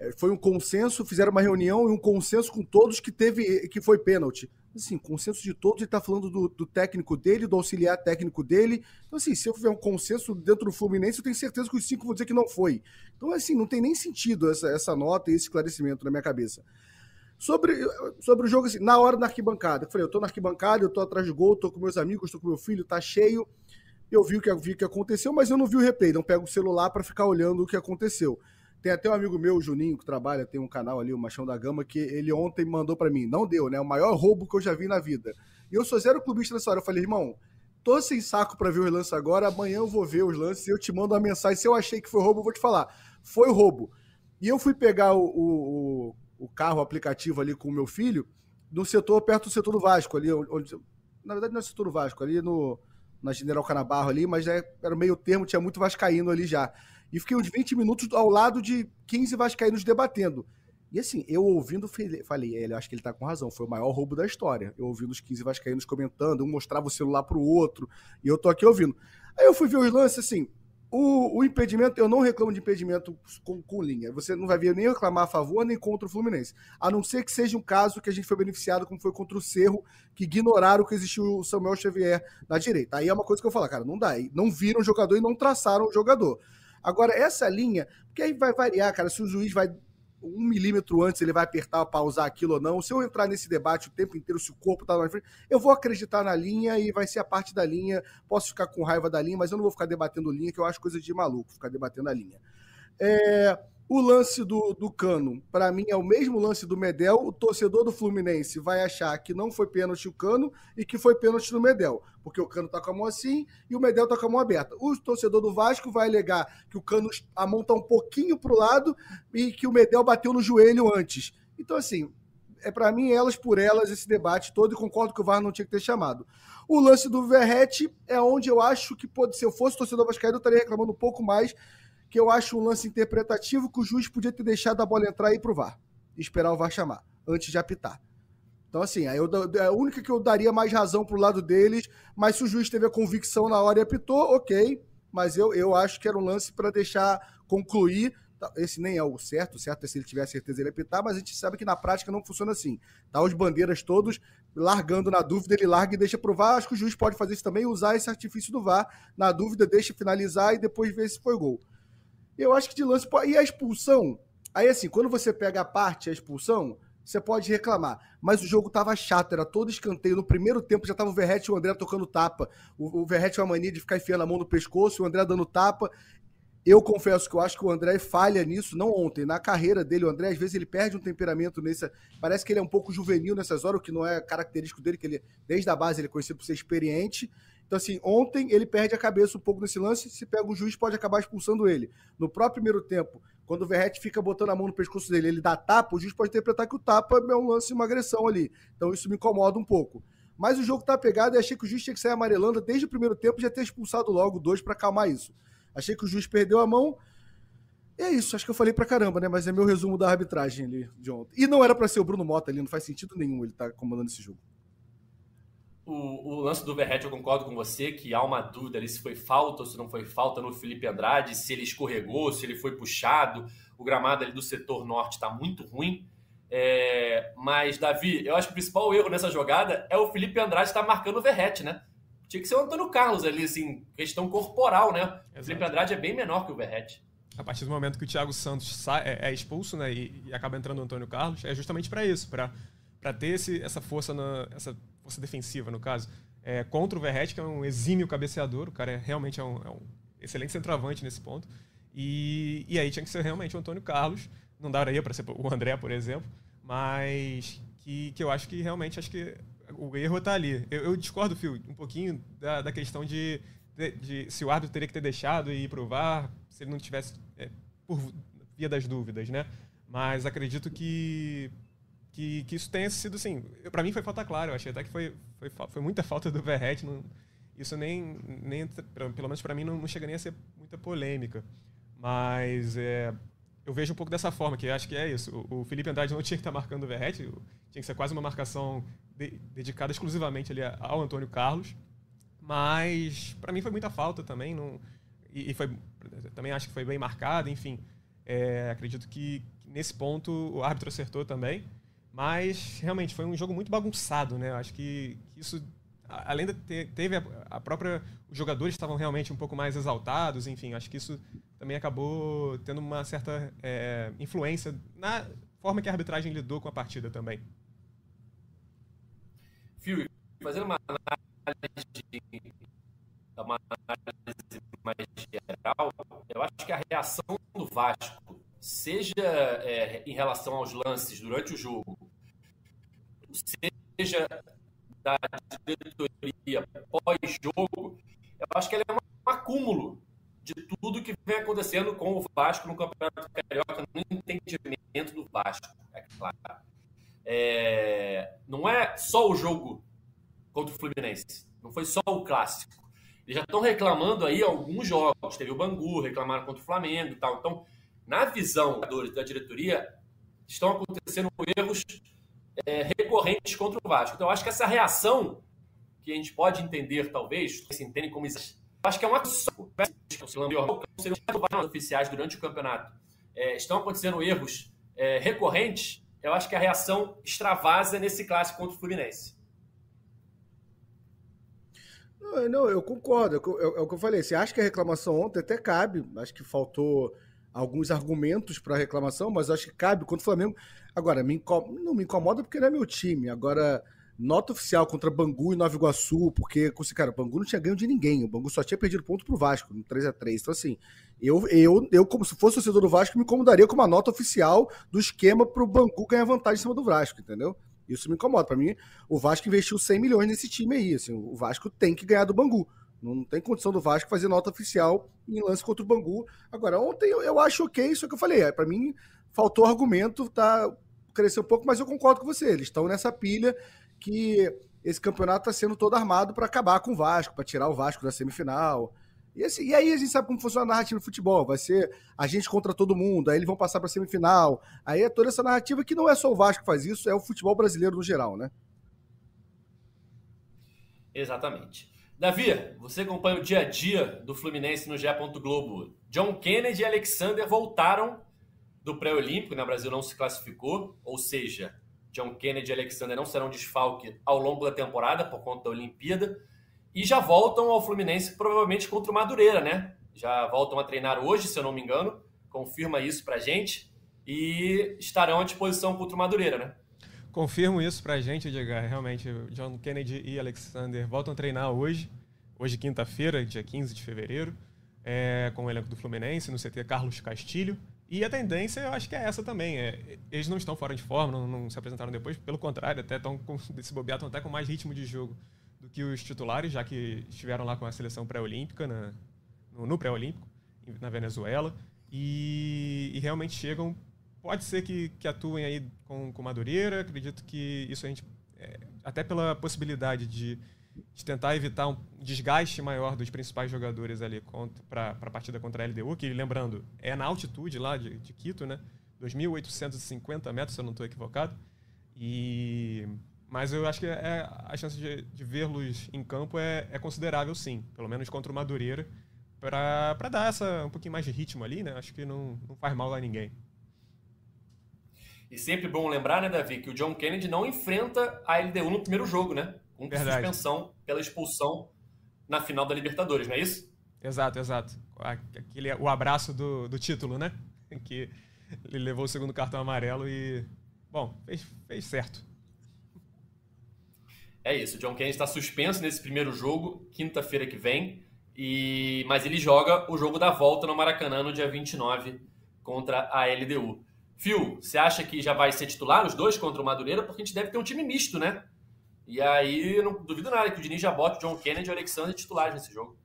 é, foi um consenso, fizeram uma reunião e um consenso com todos que teve que foi pênalti. Assim, consenso de todos, ele tá falando do, do, técnico dele, do auxiliar técnico dele. Então, assim, se eu tiver um consenso dentro do Fluminense, eu tenho certeza que os cinco vão dizer que não foi. Então, assim, não tem nem sentido essa, essa nota e esse esclarecimento na minha cabeça. Sobre, sobre o jogo, assim, na hora da arquibancada, eu falei, eu tô na arquibancada, eu tô atrás do gol, tô com meus amigos, tô com meu filho, tá cheio. Eu vi o que, vi o que aconteceu, mas eu não vi o replay, não pego o celular para ficar olhando o que aconteceu. Tem até um amigo meu, o Juninho, que trabalha, tem um canal ali, o Machão da Gama, que ele ontem mandou para mim. Não deu, né? O maior roubo que eu já vi na vida. E eu sou zero clubista nessa hora. Eu falei, irmão, tô sem saco para ver os lances agora. Amanhã eu vou ver os lances e eu te mando uma mensagem. Se eu achei que foi roubo, eu vou te falar. Foi roubo. E eu fui pegar o, o, o carro, o aplicativo ali com o meu filho, no setor, perto do setor do Vasco, ali, onde, na verdade não é setor do Vasco, ali no, na General Canabarro ali, mas é, era meio termo, tinha muito vascaíno ali já. E fiquei uns 20 minutos ao lado de 15 vascaínos debatendo. E assim, eu ouvindo, falei, ele, acho que ele tá com razão, foi o maior roubo da história. Eu ouvindo os 15 vascaínos comentando, um mostrava o celular pro outro, e eu tô aqui ouvindo. Aí eu fui ver os lances, assim, o, o impedimento, eu não reclamo de impedimento com, com, linha. Você não vai ver nem reclamar a favor nem contra o Fluminense. A não ser que seja um caso que a gente foi beneficiado, como foi contra o Cerro, que ignoraram que existiu o Samuel Xavier na direita. Aí é uma coisa que eu falo, cara, não dá. Não viram o jogador e não traçaram o jogador. Agora, essa linha, porque aí vai variar, cara, se o juiz vai um milímetro antes ele vai apertar para usar aquilo ou não. Se eu entrar nesse debate o tempo inteiro, se o corpo tá na frente, eu vou acreditar na linha e vai ser a parte da linha. Posso ficar com raiva da linha, mas eu não vou ficar debatendo linha, que eu acho coisa de maluco ficar debatendo a linha. É, o lance do, do Cano, para mim, é o mesmo lance do Medel. O torcedor do Fluminense vai achar que não foi pênalti o Cano e que foi pênalti no Medel, porque o Cano tá com a mão assim e o Medel tá com a mão aberta. O torcedor do Vasco vai alegar que o Cano a mão tá um pouquinho pro lado e que o Medel bateu no joelho antes. Então, assim, é para mim elas por elas esse debate todo e concordo que o VAR não tinha que ter chamado. O lance do Verrete é onde eu acho que pode, se eu fosse torcedor vascaíno, eu estaria reclamando um pouco mais que eu acho um lance interpretativo que o juiz podia ter deixado a bola entrar e ir pro VAR. E esperar o VAR chamar, antes de apitar. Então, assim, eu, é a única que eu daria mais razão pro lado deles, mas se o juiz teve a convicção na hora e apitou, ok. Mas eu, eu acho que era um lance para deixar concluir. Tá, esse nem é o certo, certo é se ele tiver certeza ele apitar, mas a gente sabe que na prática não funciona assim. Tá os bandeiras todos largando na dúvida, ele larga e deixa provar. Acho que o juiz pode fazer isso também, usar esse artifício do VAR. Na dúvida, deixa finalizar e depois ver se foi gol. Eu acho que de lance. E a expulsão? Aí, assim, quando você pega a parte, a expulsão, você pode reclamar. Mas o jogo tava chato, era todo escanteio. No primeiro tempo já tava o Verrete e o André tocando tapa. O, o Verrete tinha uma mania de ficar enfiando a mão no pescoço, o André dando tapa. Eu confesso que eu acho que o André falha nisso, não ontem, na carreira dele. O André, às vezes, ele perde um temperamento nesse. Parece que ele é um pouco juvenil nessas horas, o que não é característico dele, que ele, desde a base, ele é conhecido por ser experiente. Então, assim, ontem ele perde a cabeça um pouco nesse lance. Se pega o juiz, pode acabar expulsando ele. No próprio primeiro tempo, quando o Verrete fica botando a mão no pescoço dele, ele dá tapa, o juiz pode interpretar que o tapa é um lance, uma agressão ali. Então, isso me incomoda um pouco. Mas o jogo tá pegado e achei que o juiz tinha que sair amarelando desde o primeiro tempo já ter expulsado logo dois para acalmar isso. Achei que o juiz perdeu a mão. E é isso, acho que eu falei pra caramba, né? Mas é meu resumo da arbitragem ali de ontem. E não era para ser o Bruno Mota ali, não faz sentido nenhum ele tá comandando esse jogo. O, o, lance do Verrete, eu concordo com você que há uma dúvida ali se foi falta ou se não foi falta no Felipe Andrade, se ele escorregou, se ele foi puxado. O gramado ali do setor norte está muito ruim. É, mas, Davi, eu acho que o principal erro nessa jogada é o Felipe Andrade estar tá marcando o Verrete, né? Tinha que ser o Antônio Carlos ali, assim, questão corporal, né? Exato. O Felipe Andrade é bem menor que o Verrete. A partir do momento que o Thiago Santos sai, é, é, expulso, né, e, e, acaba entrando o Antônio Carlos, é justamente para isso, para ter esse, essa força, na, essa força defensiva, no caso, é, contra o Verret, que é um exímio cabeceador, o cara é, realmente é um, é um excelente centroavante nesse ponto. E, e aí tinha que ser realmente o Antônio Carlos, não daria para ser o André, por exemplo, mas que, que eu acho que realmente acho que o erro está ali. Eu, eu, discordo, Phil, um pouquinho da, da questão de, de, de, se o árbitro teria que ter deixado e provar, se ele não tivesse, é, por via das dúvidas, né? Mas acredito que que, que isso tenha sido assim. para mim foi falta clara, eu achei até que foi, foi, foi muita falta do Verret. isso nem, nem pelo menos para mim, não, não, chega nem a ser muita polêmica. Mas é, eu vejo um pouco dessa forma, que acho que é isso. O, o Felipe Andrade não tinha que estar tá marcando o Verret, tinha que ser quase uma marcação de, dedicada exclusivamente ali ao Antônio Carlos. Mas para mim foi muita falta também. Não, e, e, foi também acho que foi bem marcado, enfim. É, acredito que nesse ponto o árbitro acertou também. Mas realmente foi um jogo muito bagunçado, né? Acho que, que isso, além de ter teve a, a, própria. Os jogadores estavam realmente um pouco mais exaltados, enfim, acho que isso também acabou tendo uma certa é, influência na forma que a arbitragem lidou com a partida também. Fio, fazendo uma análise, uma análise mais geral, eu acho que a reação do Vasco seja é, em relação aos lances durante o jogo, seja da diretoria pós-jogo, eu acho que ele é um acúmulo de tudo que vem acontecendo com o Vasco no Campeonato Carioca, no entendimento do Vasco, é claro. É, não é só o jogo contra o Fluminense, não foi só o clássico. Eles já estão reclamando aí alguns jogos. Teve o Bangu, reclamaram contra o Flamengo e tal. Então, na visão da diretoria, estão acontecendo erros é, recorrentes contra o Vasco. Então, eu acho que essa reação, que a gente pode entender, talvez, se entende como isso, acho que é uma oficiais durante o campeonato é, estão acontecendo erros é, recorrentes, eu acho que a reação extravasa nesse clássico contra o Fluminense. Não, eu concordo. É, é o que eu falei. Você acha que a reclamação ontem até cabe. Acho que faltou alguns argumentos para reclamação, mas acho que cabe contra o Flamengo. Agora, me não me incomoda porque não é meu time. Agora, nota oficial contra Bangu e Nova Iguaçu, porque, cara, o Bangu não tinha ganho de ninguém. O Bangu só tinha perdido ponto pro Vasco, no 3 a 3 Então, assim, eu, eu, eu como se fosse torcedor do Vasco, me incomodaria com uma nota oficial do esquema pro Bangu ganhar vantagem em cima do Vasco, entendeu? Isso me incomoda. Para mim, o Vasco investiu 100 milhões nesse time aí. Assim, o Vasco tem que ganhar do Bangu. Não tem condição do Vasco fazer nota oficial em lance contra o Bangu. Agora, ontem eu, eu acho ok isso que eu falei. É, para mim, faltou argumento, tá? Cresceu um pouco, mas eu concordo com você. Eles estão nessa pilha que esse campeonato está sendo todo armado para acabar com o Vasco, para tirar o Vasco da semifinal. E, assim, e aí a gente sabe como funciona a narrativa do futebol. Vai ser a gente contra todo mundo, aí eles vão passar para semifinal. Aí é toda essa narrativa que não é só o Vasco que faz isso, é o futebol brasileiro no geral, né? Exatamente. Davi, você acompanha o dia a dia do Fluminense no GE. Globo. John Kennedy e Alexander voltaram do pré-olímpico, né? Brasil não se classificou, ou seja, John Kennedy e Alexander não serão desfalque ao longo da temporada por conta da Olimpíada e já voltam ao Fluminense provavelmente contra o Madureira, né? Já voltam a treinar hoje, se eu não me engano. Confirma isso pra gente e estarão à disposição contra o Madureira, né? Confirmo isso pra gente, Edgar. Realmente, John Kennedy e Alexander voltam a treinar hoje, hoje quinta-feira, dia 15 de fevereiro, é, com o elenco do Fluminense, no CT Carlos Castilho. E a tendência, eu acho que é essa também. É, eles não estão fora de forma, não, não se apresentaram depois, pelo contrário, até estão com, até com mais ritmo de jogo do que os titulares, já que estiveram lá com a seleção pré-olímpica, no, no pré-olímpico, na Venezuela. E, e realmente chegam Pode ser que, que atuem aí com, com Madureira, acredito que isso a gente, é, até pela possibilidade de, de, tentar evitar um desgaste maior dos principais jogadores ali para a partida contra a LDU, que lembrando, é na altitude lá de, de Quito, né? 2.850 metros, se eu não estou equivocado. E mas eu acho que é, a chance de, de vê-los em campo é, é, considerável, sim. Pelo menos contra o Madureira. Para dar essa, um pouquinho mais de ritmo ali, né? Acho que não, não faz mal a ninguém. E sempre bom lembrar, né, Davi, que o John Kennedy não enfrenta a LDU no primeiro jogo, né? Com Verdade. suspensão pela expulsão na final da Libertadores, não é isso? Exato, exato. Aquele, o abraço do, do título, né? *laughs* Que ele levou o segundo cartão amarelo e. Bom, fez, fez certo. É isso, o John Kennedy está suspenso nesse primeiro jogo, quinta-feira que vem, e mas ele joga o jogo da volta no Maracanã no dia 29 contra a LDU. Phil, você acha que já vai ser titular os dois contra o Madureira? Porque a gente deve ter um time misto, né? E aí, não duvido nada que o Diniz já bote o John Kennedy e o Alexander titulares nesse jogo.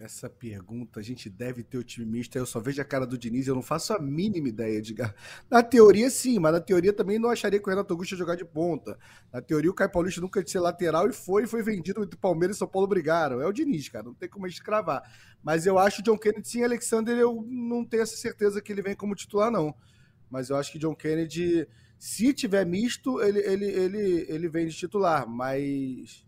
Essa pergunta, a gente deve ter o time misto. Eu só vejo a cara do Diniz, eu não faço a mínima ideia, Edgar. Na teoria, sim, mas na teoria também não acharia que o Renato Augusto ia jogar de ponta. Na teoria, o Caio Paulista nunca ia ser lateral e foi, foi vendido entre Palmeiras e São Paulo brigaram. É o Diniz, cara, não tem como a gente cravar. Mas eu acho que John Kennedy, sim, Alexander, eu não tenho essa certeza que ele vem como titular, não. Mas eu acho que John Kennedy, se tiver misto, ele, ele, ele, ele vem de titular, mas.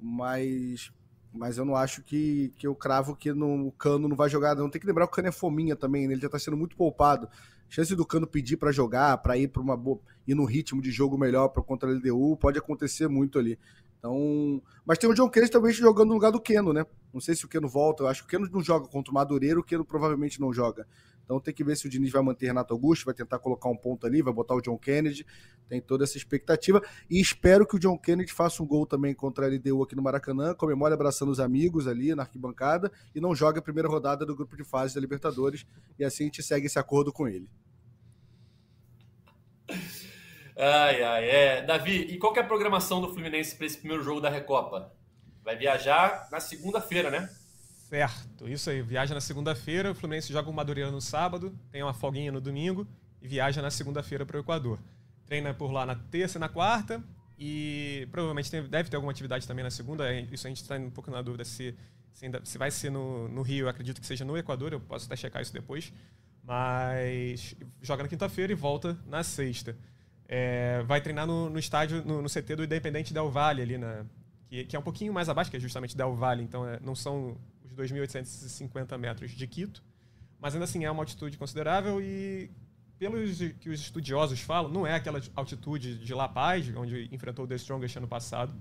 Mas mas eu não acho que, que eu cravo que no, o Cano não vai jogar, não. Tem que lembrar que o Cano é fominha também, né? ele já tá sendo muito poupado. Chance do Cano pedir para jogar, para ir para uma boa, ir no ritmo de jogo melhor para contra a LDU, pode acontecer muito ali. Então, mas tem o John Kennedy também jogando no lugar do Keno, né? Não sei se o Keno volta, eu acho que o Keno não joga contra o Madureira, o Keno provavelmente não joga. Então tem que ver se o Diniz vai manter Renato Augusto, vai tentar colocar um ponto ali, vai botar o John Kennedy. Tem toda essa expectativa. E espero que o John Kennedy faça um gol também contra a LDU aqui no Maracanã, comemore abraçando os amigos ali na arquibancada e não jogue a primeira rodada do grupo de fase da Libertadores. E assim a gente segue esse acordo com ele. Ai, ai, é. Davi, e qual é a programação do Fluminense para esse primeiro jogo da Recopa? Vai viajar na segunda-feira, né? Certo, isso aí. Viaja na segunda-feira, o Fluminense joga o Madureira no sábado, tem uma folguinha no domingo e viaja na segunda-feira para o Equador. Treina por lá na terça e na quarta e provavelmente tem, deve ter alguma atividade também na segunda. É, isso a gente está um pouco na dúvida se, se, ainda, se vai ser no, no, Rio, acredito que seja no Equador, eu posso até checar isso depois. Mas joga na quinta-feira e volta na sexta. É, vai treinar no, no estádio, no, no, CT do Independente Del Valle, ali na, que, que, é um pouquinho mais abaixo, que é justamente Del Valle, então é, não são 2.850 metros de Quito, mas ainda assim é uma altitude considerável e, pelos que os estudiosos falam, não é aquela altitude de La Paz, onde enfrentou o The Strongest ano passado,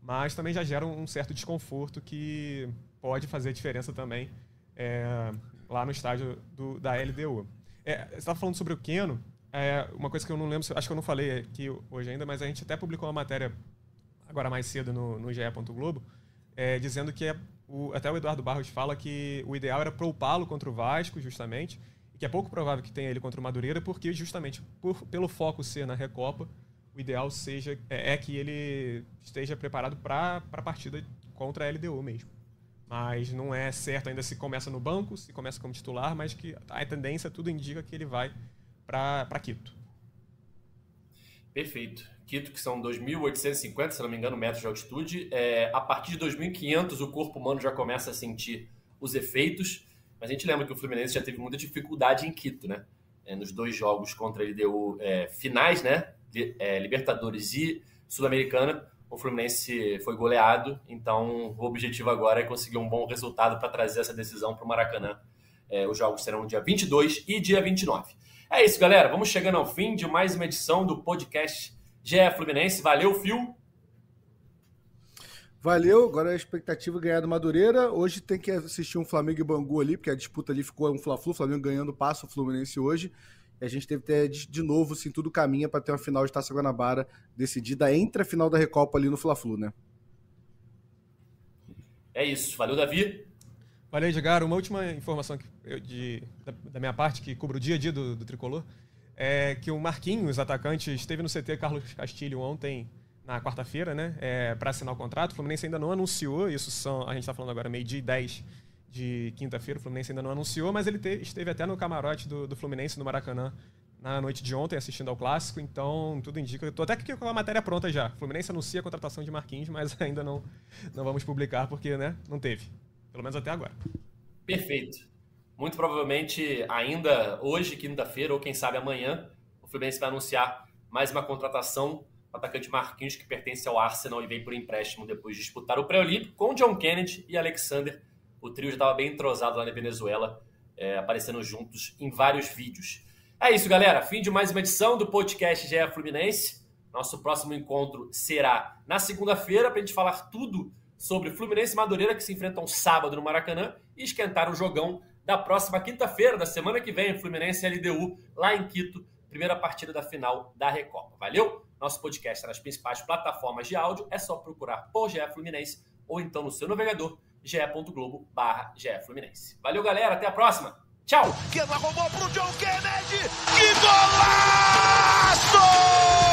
mas também já gera um certo desconforto que pode fazer diferença também é, lá no estádio do, da LDU. É, você estava falando sobre o Keno, é, uma coisa que eu não lembro, acho que eu não falei aqui hoje ainda, mas a gente até publicou uma matéria agora mais cedo no, no GE. Globo, é, dizendo que é o, até o Eduardo Barros fala que o ideal era poupá-lo contra o Vasco, justamente, e que é pouco provável que tenha ele contra o Madureira, porque justamente por, pelo foco ser na Recopa, o ideal seja é, é que ele esteja preparado para a partida contra a LDU mesmo. Mas não é certo ainda se começa no banco, se começa como titular, mas que a tendência tudo indica que ele vai para Quito. Perfeito. Quito, que são 2.850, se não me engano, metros de altitude. É, a partir de 2.500, o corpo humano já começa a sentir os efeitos. Mas a gente lembra que o Fluminense já teve muita dificuldade em Quito, né? É, nos dois jogos contra a LDU é, finais, né? É, Libertadores e Sul-Americana, o Fluminense foi goleado. Então, o objetivo agora é conseguir um bom resultado para trazer essa decisão para o Maracanã. É, os jogos serão dia 22 e dia 29. É isso, galera. Vamos chegando ao fim de mais uma edição do podcast GE Fluminense. Valeu, Fio. Valeu, agora a expectativa é ganhar do Madureira. Hoje tem que assistir um Flamengo e Bangu ali, porque a disputa ali ficou um Fla-Flu, Flamengo ganhando passo o Fluminense hoje. E a gente teve até de novo, assim, tudo caminha para ter uma final de Taça Guanabara decidida entre a final da Recopa ali no Fla-Flu, né? É isso. Valeu, Davi. Valeu, Edgar. Uma última informação eu, de, da, da, minha parte, que cubro o dia a dia do, do Tricolor é que o Marquinhos, atacante, esteve no CT Carlos Castilho ontem, na quarta-feira, né, é, para assinar o contrato. O Fluminense ainda não anunciou, isso são, a gente está falando agora meio-dia e 10 de quinta-feira, o Fluminense ainda não anunciou, mas ele te, esteve até no camarote do, do Fluminense, no Maracanã, na noite de ontem, assistindo ao Clássico, então tudo indica. Estou até com a matéria pronta já. O Fluminense anuncia a contratação de Marquinhos, mas *laughs* ainda não, não vamos publicar porque né, não teve. Pelo menos até agora. Perfeito. Muito provavelmente ainda hoje, quinta-feira, ou quem sabe amanhã, o Fluminense vai anunciar mais uma contratação o atacante Marquinhos, que pertence ao Arsenal e vem por empréstimo depois de disputar o pré-olímpico com John Kennedy e Alexander. O trio já estava bem entrosado lá na Venezuela, é, aparecendo juntos em vários vídeos. É isso, galera. Fim de mais uma edição do podcast GE Fluminense. Nosso próximo encontro será na segunda-feira para a gente falar tudo sobre Fluminense e Madureira, que se enfrentam sábado no Maracanã, e esquentar o jogão da próxima quinta-feira, da semana que vem, Fluminense e LDU, lá em Quito, primeira partida da final da Recopa. Valeu? Nosso podcast está nas principais plataformas de áudio, é só procurar por GE Fluminense ou então no seu navegador ge.globo barra Fluminense. Valeu, galera, até a próxima. Tchau! Que golaço!